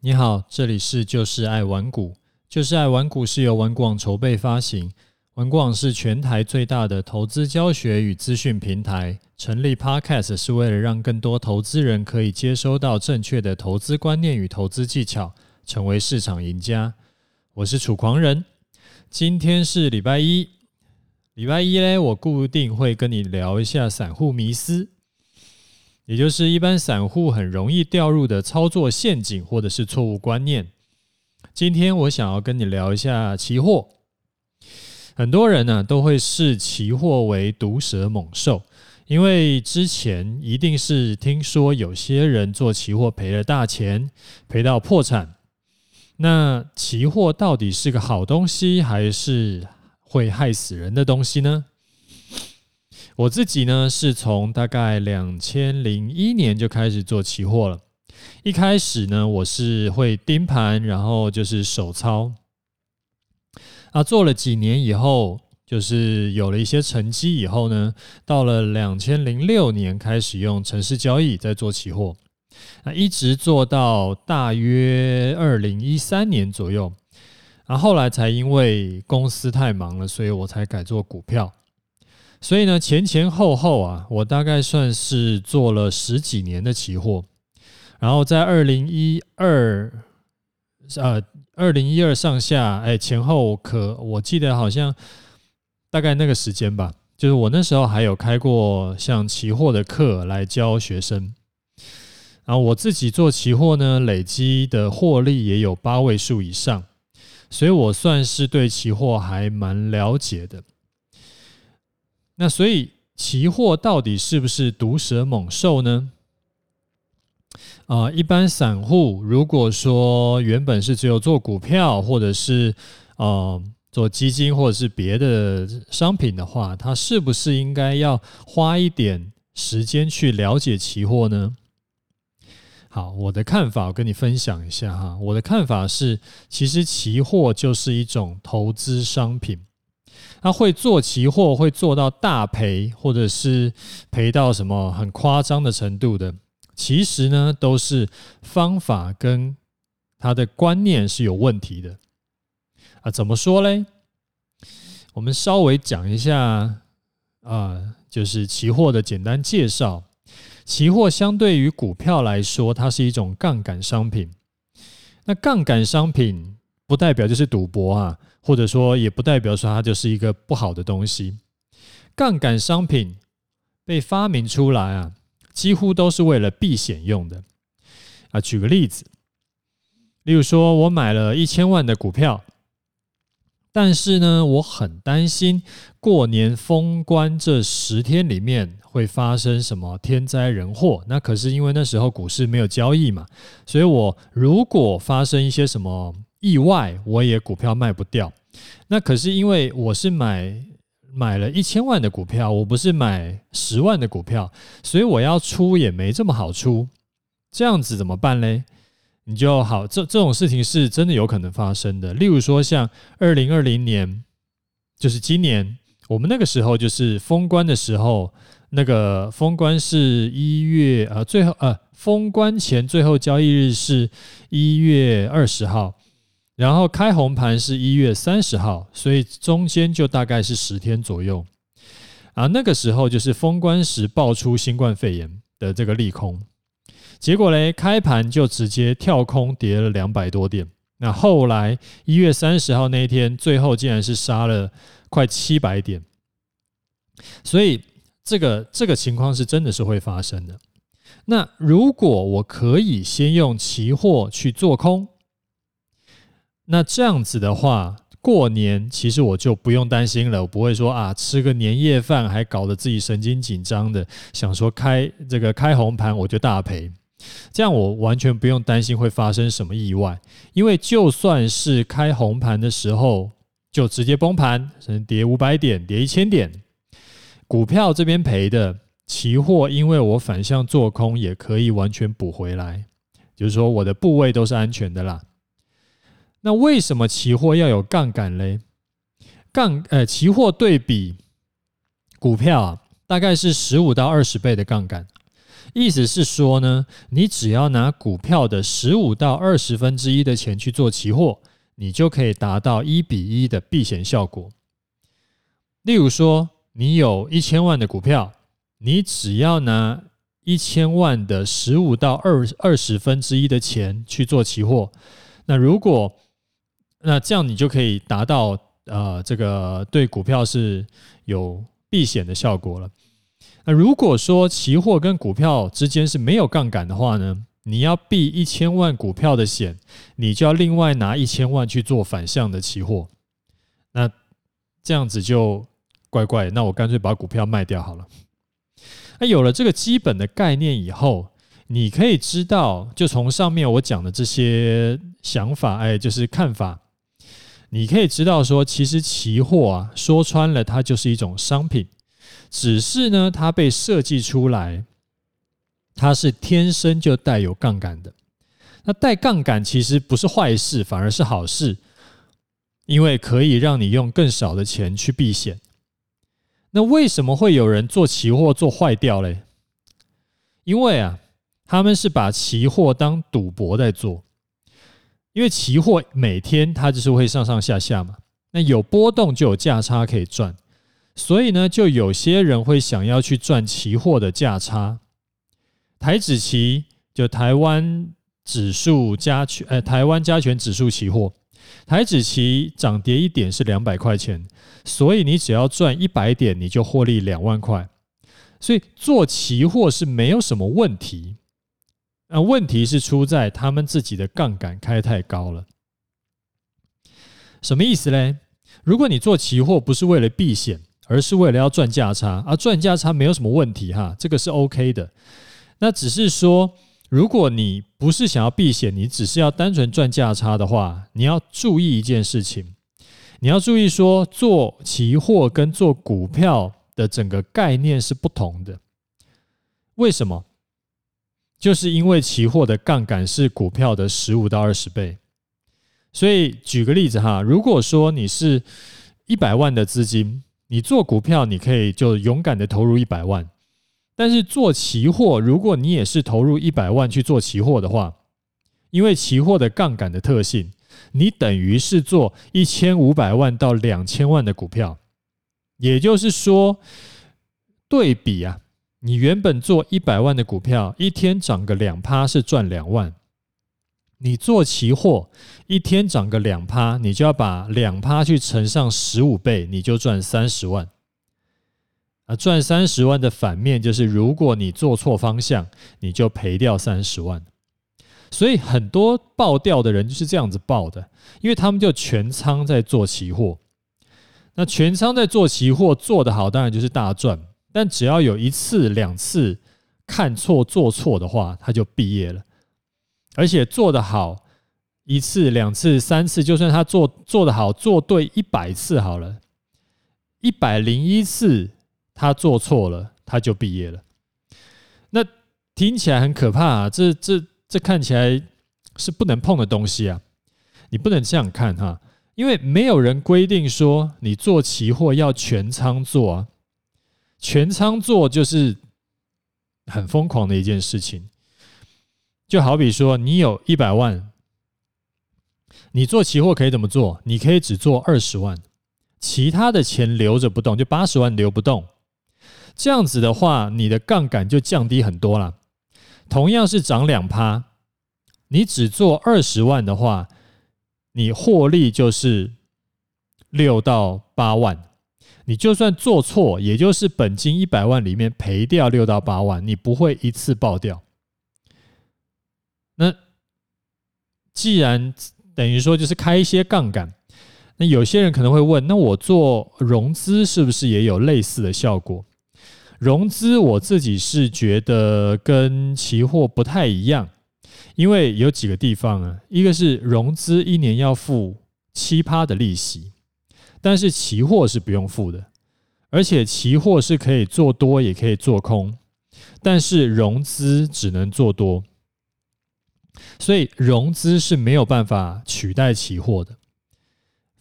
你好，这里是就是爱玩股，就是爱玩股是由玩股网筹备发行，玩股网是全台最大的投资教学与资讯平台。成立 Podcast 是为了让更多投资人可以接收到正确的投资观念与投资技巧，成为市场赢家。我是楚狂人，今天是礼拜一，礼拜一呢，我固定会跟你聊一下散户迷思。也就是一般散户很容易掉入的操作陷阱，或者是错误观念。今天我想要跟你聊一下期货。很多人呢都会视期货为毒蛇猛兽，因为之前一定是听说有些人做期货赔了大钱，赔到破产。那期货到底是个好东西，还是会害死人的东西呢？我自己呢，是从大概两千零一年就开始做期货了。一开始呢，我是会盯盘，然后就是手操。啊，做了几年以后，就是有了一些成绩以后呢，到了两千零六年开始用程式交易在做期货。啊，一直做到大约二零一三年左右。啊，后来才因为公司太忙了，所以我才改做股票。所以呢，前前后后啊，我大概算是做了十几年的期货，然后在二零一二，呃，二零一二上下，哎，前后可我记得好像大概那个时间吧，就是我那时候还有开过像期货的课来教学生，然后我自己做期货呢，累积的获利也有八位数以上，所以我算是对期货还蛮了解的。那所以，期货到底是不是毒蛇猛兽呢？啊、一般散户如果说原本是只有做股票，或者是呃做基金，或者是别的商品的话，他是不是应该要花一点时间去了解期货呢？好，我的看法我跟你分享一下哈。我的看法是，其实期货就是一种投资商品。他会做期货，会做到大赔，或者是赔到什么很夸张的程度的，其实呢，都是方法跟他的观念是有问题的啊。怎么说嘞？我们稍微讲一下啊，就是期货的简单介绍。期货相对于股票来说，它是一种杠杆商品。那杠杆商品不代表就是赌博啊。或者说，也不代表说它就是一个不好的东西。杠杆商品被发明出来啊，几乎都是为了避险用的。啊，举个例子，例如说我买了一千万的股票，但是呢，我很担心过年封关这十天里面会发生什么天灾人祸。那可是因为那时候股市没有交易嘛，所以我如果发生一些什么意外，我也股票卖不掉。那可是因为我是买买了一千万的股票，我不是买十万的股票，所以我要出也没这么好出。这样子怎么办嘞？你就好，这这种事情是真的有可能发生的。例如说，像二零二零年，就是今年，我们那个时候就是封关的时候，那个封关是一月呃最后呃封关前最后交易日是一月二十号。然后开红盘是一月三十号，所以中间就大概是十天左右啊。那个时候就是封关时爆出新冠肺炎的这个利空，结果嘞，开盘就直接跳空跌了两百多点。那后来一月三十号那一天，最后竟然是杀了快七百点，所以这个这个情况是真的是会发生的。那如果我可以先用期货去做空。那这样子的话，过年其实我就不用担心了，我不会说啊，吃个年夜饭还搞得自己神经紧张的，想说开这个开红盘我就大赔，这样我完全不用担心会发生什么意外，因为就算是开红盘的时候就直接崩盘，甚至跌五百点、跌一千点，股票这边赔的，期货因为我反向做空也可以完全补回来，就是说我的部位都是安全的啦。那为什么期货要有杠杆嘞？杠呃，期货对比股票啊，大概是十五到二十倍的杠杆。意思是说呢，你只要拿股票的十五到二十分之一的钱去做期货，你就可以达到一比一的避险效果。例如说，你有一千万的股票，你只要拿一千万的十五到二二十分之一的钱去做期货，那如果那这样你就可以达到呃这个对股票是有避险的效果了。那如果说期货跟股票之间是没有杠杆的话呢，你要避一千万股票的险，你就要另外拿一千万去做反向的期货。那这样子就怪怪，那我干脆把股票卖掉好了。那有了这个基本的概念以后，你可以知道，就从上面我讲的这些想法，哎，就是看法，你可以知道说，其实期货啊，说穿了，它就是一种商品。只是呢，它被设计出来，它是天生就带有杠杆的。那带杠杆其实不是坏事，反而是好事，因为可以让你用更少的钱去避险。那为什么会有人做期货做坏掉嘞？因为啊，他们是把期货当赌博在做，因为期货每天它就是会上上下下嘛，那有波动就有价差可以赚。所以呢，就有些人会想要去赚期货的价差。台指期就台湾指数加权，呃，台湾加权指数期货，台指期涨跌一点是两百块钱，所以你只要赚一百点，你就获利两万块。所以做期货是没有什么问题。那问题是出在他们自己的杠杆开太高了。什么意思嘞？如果你做期货不是为了避险，而是为了要赚价差，而赚价差没有什么问题哈，这个是 OK 的。那只是说，如果你不是想要避险，你只是要单纯赚价差的话，你要注意一件事情，你要注意说，做期货跟做股票的整个概念是不同的。为什么？就是因为期货的杠杆是股票的十五到二十倍。所以举个例子哈，如果说你是一百万的资金。你做股票，你可以就勇敢的投入一百万，但是做期货，如果你也是投入一百万去做期货的话，因为期货的杠杆的特性，你等于是做一千五百万到两千万的股票，也就是说，对比啊，你原本做一百万的股票，一天涨个两趴是赚两万。你做期货一天涨个两趴，你就要把两趴去乘上十五倍，你就赚三十万。啊，赚三十万的反面就是，如果你做错方向，你就赔掉三十万。所以很多爆掉的人就是这样子爆的，因为他们就全仓在做期货。那全仓在做期货做得好，当然就是大赚。但只要有一次两次看错做错的话，他就毕业了。而且做得好一次、两次、三次，就算他做做得好，做对一百次好了，一百零一次他做错了，他就毕业了。那听起来很可怕啊！这、这、这看起来是不能碰的东西啊！你不能这样看哈，因为没有人规定说你做期货要全仓做啊，全仓做就是很疯狂的一件事情。就好比说，你有一百万，你做期货可以怎么做？你可以只做二十万，其他的钱留着不动，就八十万留不动。这样子的话，你的杠杆就降低很多了。同样是涨两趴，你只做二十万的话，你获利就是六到八万。你就算做错，也就是本金一百万里面赔掉六到八万，你不会一次爆掉。那既然等于说就是开一些杠杆，那有些人可能会问：那我做融资是不是也有类似的效果？融资我自己是觉得跟期货不太一样，因为有几个地方啊，一个是融资一年要付七趴的利息，但是期货是不用付的，而且期货是可以做多也可以做空，但是融资只能做多。所以融资是没有办法取代期货的。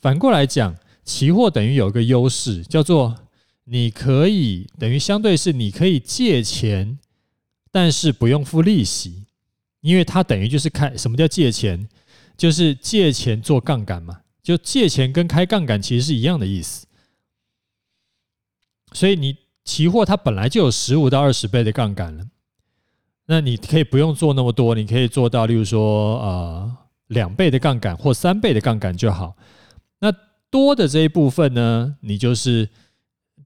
反过来讲，期货等于有一个优势，叫做你可以等于相对是你可以借钱但是不用付利息，因为它等于就是开什么叫借钱，就是借钱做杠杆嘛，就借钱跟开杠杆其实是一样的意思。所以你期货它本来就有十五到二十倍的杠杆了，那你可以不用做那么多，你可以做到，例如说呃两倍的杠杆或三倍的杠杆就好。那多的这一部分呢，你就是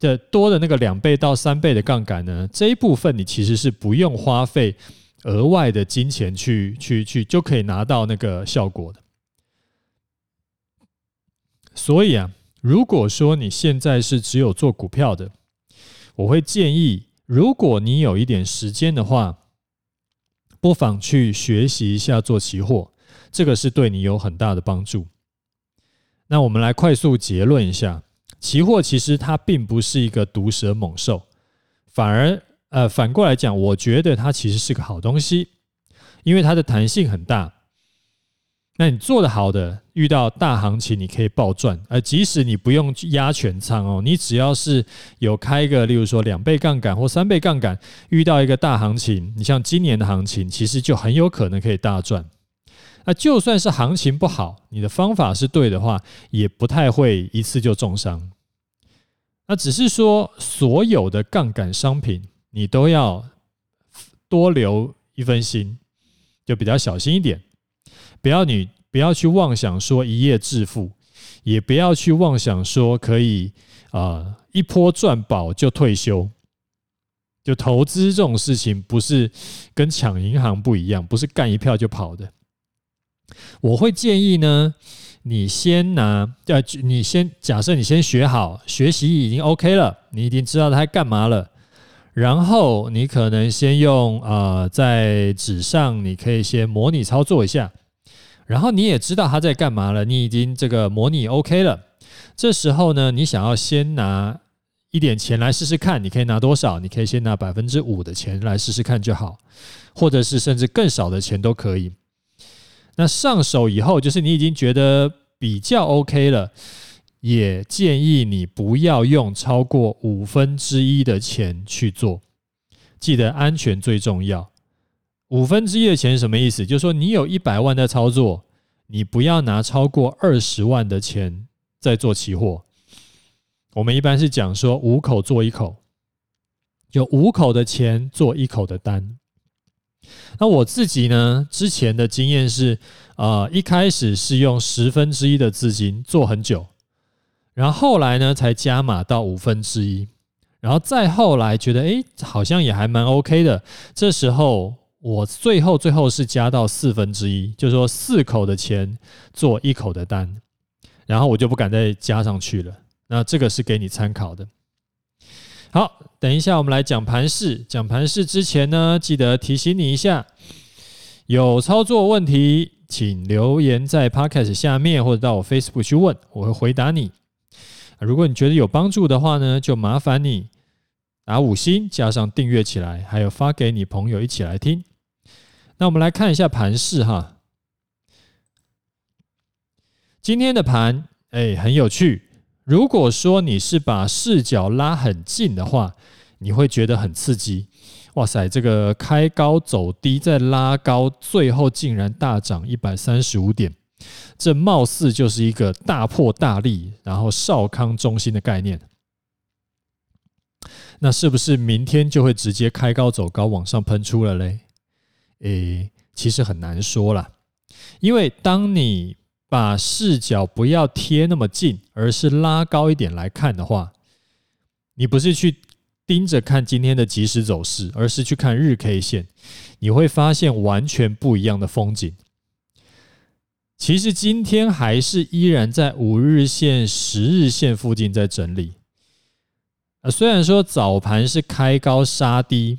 的多的那个两倍到三倍的杠杆呢，这一部分你其实是不用花费额外的金钱去去去就可以拿到那个效果的。所以啊，如果说你现在是只有做股票的，我会建议，如果你有一点时间的话，不妨去学习一下做期货，这个是对你有很大的帮助。那我们来快速结论一下，期货其实它并不是一个毒蛇猛兽，反而呃反过来讲，我觉得它其实是个好东西，因为它的弹性很大。那你做的好的，遇到大行情你可以暴赚，而即使你不用压全仓哦，你只要是有开一个，例如说两倍杠杆或三倍杠杆，遇到一个大行情，你像今年的行情，其实就很有可能可以大赚。那就算是行情不好，你的方法是对的话，也不太会一次就重伤。那只是说，所有的杠杆商品，你都要多留一分心，就比较小心一点。不要你不要去妄想说一夜致富，也不要去妄想说可以啊、呃、一波赚饱就退休。就投资这种事情，不是跟抢银行不一样，不是干一票就跑的。我会建议呢，你先拿呃，你先假设你先学好，学习已经 OK 了，你已经知道它干嘛了。然后你可能先用呃，在纸上你可以先模拟操作一下。然后你也知道他在干嘛了，你已经这个模拟 OK 了。这时候呢，你想要先拿一点钱来试试看，你可以拿多少？你可以先拿百分之五的钱来试试看就好，或者是甚至更少的钱都可以。那上手以后，就是你已经觉得比较 OK 了，也建议你不要用超过五分之一的钱去做，记得安全最重要。五分之一的钱什么意思？就是说，你有一百万的操作，你不要拿超过二十万的钱在做期货。我们一般是讲说五口做一口，就五口的钱做一口的单。那我自己呢，之前的经验是，啊，一开始是用十分之一的资金做很久，然后后来呢才加码到五分之一，然后再后来觉得，哎，好像也还蛮 OK 的，这时候。我最后最后是加到四分之一，就是说四口的钱做一口的单，然后我就不敢再加上去了。那这个是给你参考的。好，等一下我们来讲盘式。讲盘式之前呢，记得提醒你一下，有操作问题请留言在 Podcast 下面，或者到我 Facebook 去问，我会回答你。如果你觉得有帮助的话呢，就麻烦你打五星，加上订阅起来，还有发给你朋友一起来听。那我们来看一下盘势哈，今天的盘哎很有趣。如果说你是把视角拉很近的话，你会觉得很刺激。哇塞，这个开高走低再拉高，最后竟然大涨一百三十五点，这貌似就是一个大破大立，然后少康中心的概念。那是不是明天就会直接开高走高往上喷出了嘞？诶，其实很难说啦，因为当你把视角不要贴那么近，而是拉高一点来看的话，你不是去盯着看今天的即时走势，而是去看日 K 线，你会发现完全不一样的风景。其实今天还是依然在五日线、十日线附近在整理。虽然说早盘是开高杀低。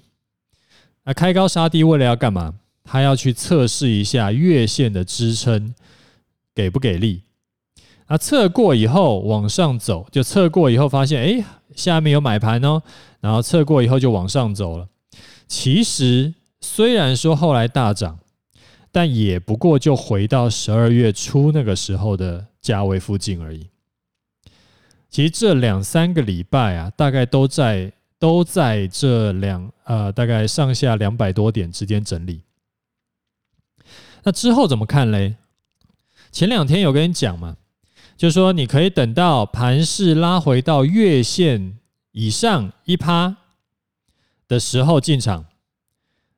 那开高杀低，为了要干嘛？他要去测试一下月线的支撑给不给力？那测过以后往上走，就测过以后发现，哎，下面有买盘哦。然后测过以后就往上走了。其实虽然说后来大涨，但也不过就回到十二月初那个时候的价位附近而已。其实这两三个礼拜啊，大概都在都在这两呃大概上下两百多点之间整理。那之后怎么看嘞？前两天有跟你讲嘛，就是说你可以等到盘势拉回到月线以上一趴的时候进场，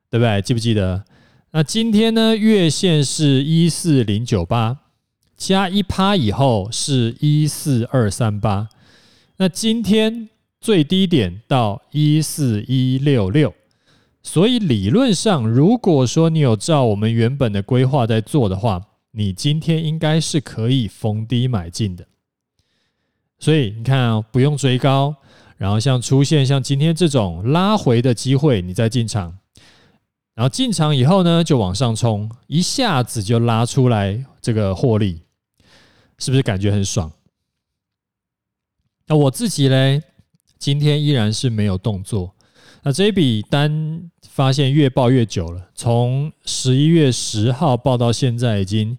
对不对？记不记得？那今天呢，月线是一四零九八，加一趴以后是一四二三八。那今天最低点到一四一六六。所以理论上，如果说你有照我们原本的规划在做的话，你今天应该是可以逢低买进的。所以你看啊，不用追高，然后像出现像今天这种拉回的机会，你再进场，然后进场以后呢，就往上冲，一下子就拉出来这个获利，是不是感觉很爽？那我自己嘞，今天依然是没有动作。那这一笔单发现越抱越久了，从十一月十号报到现在，已经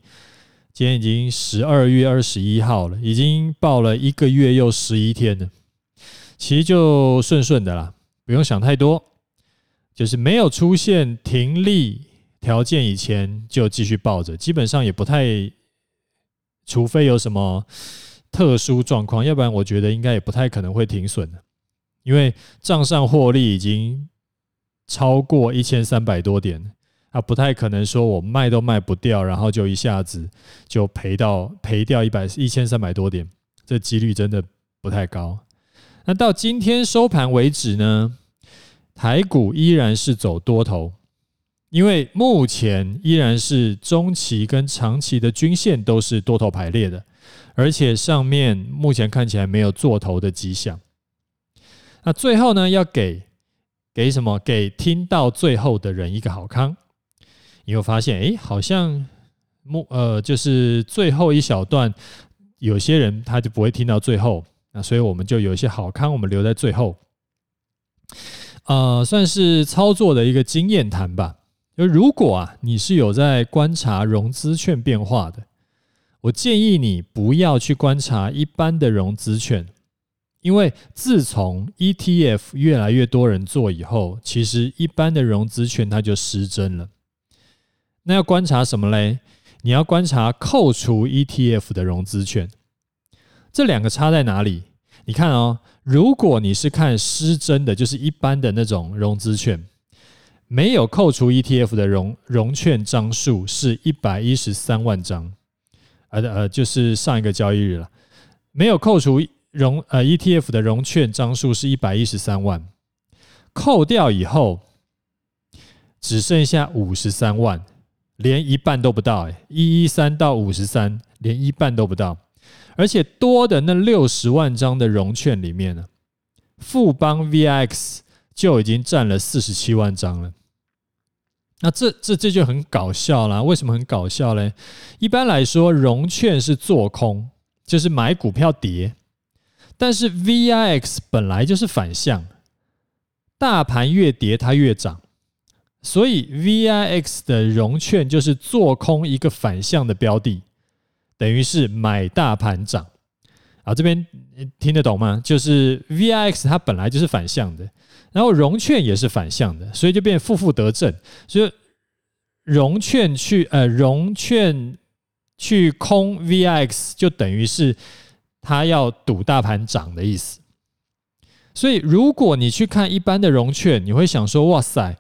今天已经十二月二十一号了，已经报了一个月又十一天了。其实就顺顺的啦，不用想太多，就是没有出现停利条件以前就继续抱着，基本上也不太，除非有什么特殊状况，要不然我觉得应该也不太可能会停损。因为账上获利已经超过一千三百多点，啊，不太可能说我卖都卖不掉，然后就一下子就赔到赔掉一百一千三百多点，这几率真的不太高。那到今天收盘为止呢，台股依然是走多头，因为目前依然是中期跟长期的均线都是多头排列的，而且上面目前看起来没有做头的迹象。那最后呢，要给给什么？给听到最后的人一个好康。你会发现，哎，好像目呃，就是最后一小段，有些人他就不会听到最后。那所以我们就有一些好康，我们留在最后。呃，算是操作的一个经验谈吧。就如果啊，你是有在观察融资券变化的，我建议你不要去观察一般的融资券。因为自从 ETF 越来越多人做以后，其实一般的融资券它就失真了。那要观察什么嘞？你要观察扣除 ETF 的融资券，这两个差在哪里？你看哦，如果你是看失真的，就是一般的那种融资券，没有扣除 ETF 的融融券张数是一百一十三万张，呃呃，就是上一个交易日了，没有扣除。融呃 ETF 的融券张数是一百一十三万，扣掉以后只剩下五十三万，连一半都不到哎，一一三到五十三，连一半都不到，而且多的那六十万张的融券里面呢，富邦 VX 就已经占了四十七万张了。那这这这就很搞笑啦，为什么很搞笑嘞？一般来说，融券是做空，就是买股票跌。但是 VIX 本来就是反向，大盘越跌它越涨，所以 VIX 的融券就是做空一个反向的标的，等于是买大盘涨。啊，这边听得懂吗？就是 VIX 它本来就是反向的，然后融券也是反向的，所以就变负负得正。所以融券去呃融券去空 VIX 就等于是。他要赌大盘涨的意思，所以如果你去看一般的融券，你会想说：“哇塞，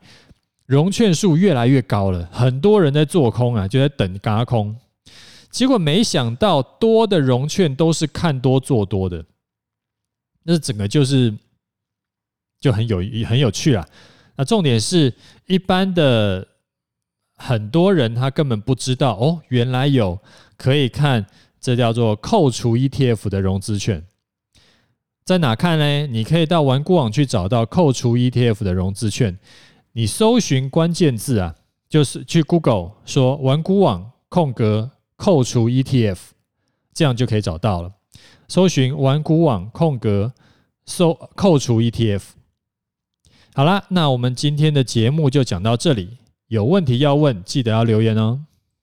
融券数越来越高了，很多人在做空啊，就在等轧空。”结果没想到多的融券都是看多做多的，那整个就是就很有很有趣啊。那重点是一般的很多人他根本不知道哦，原来有可以看。这叫做扣除 ETF 的融资券，在哪看呢？你可以到玩股网去找到扣除 ETF 的融资券。你搜寻关键字啊，就是去 Google 说玩股网空格扣除 ETF，这样就可以找到了。搜寻玩股网空格搜扣除 ETF。好啦，那我们今天的节目就讲到这里。有问题要问，记得要留言哦。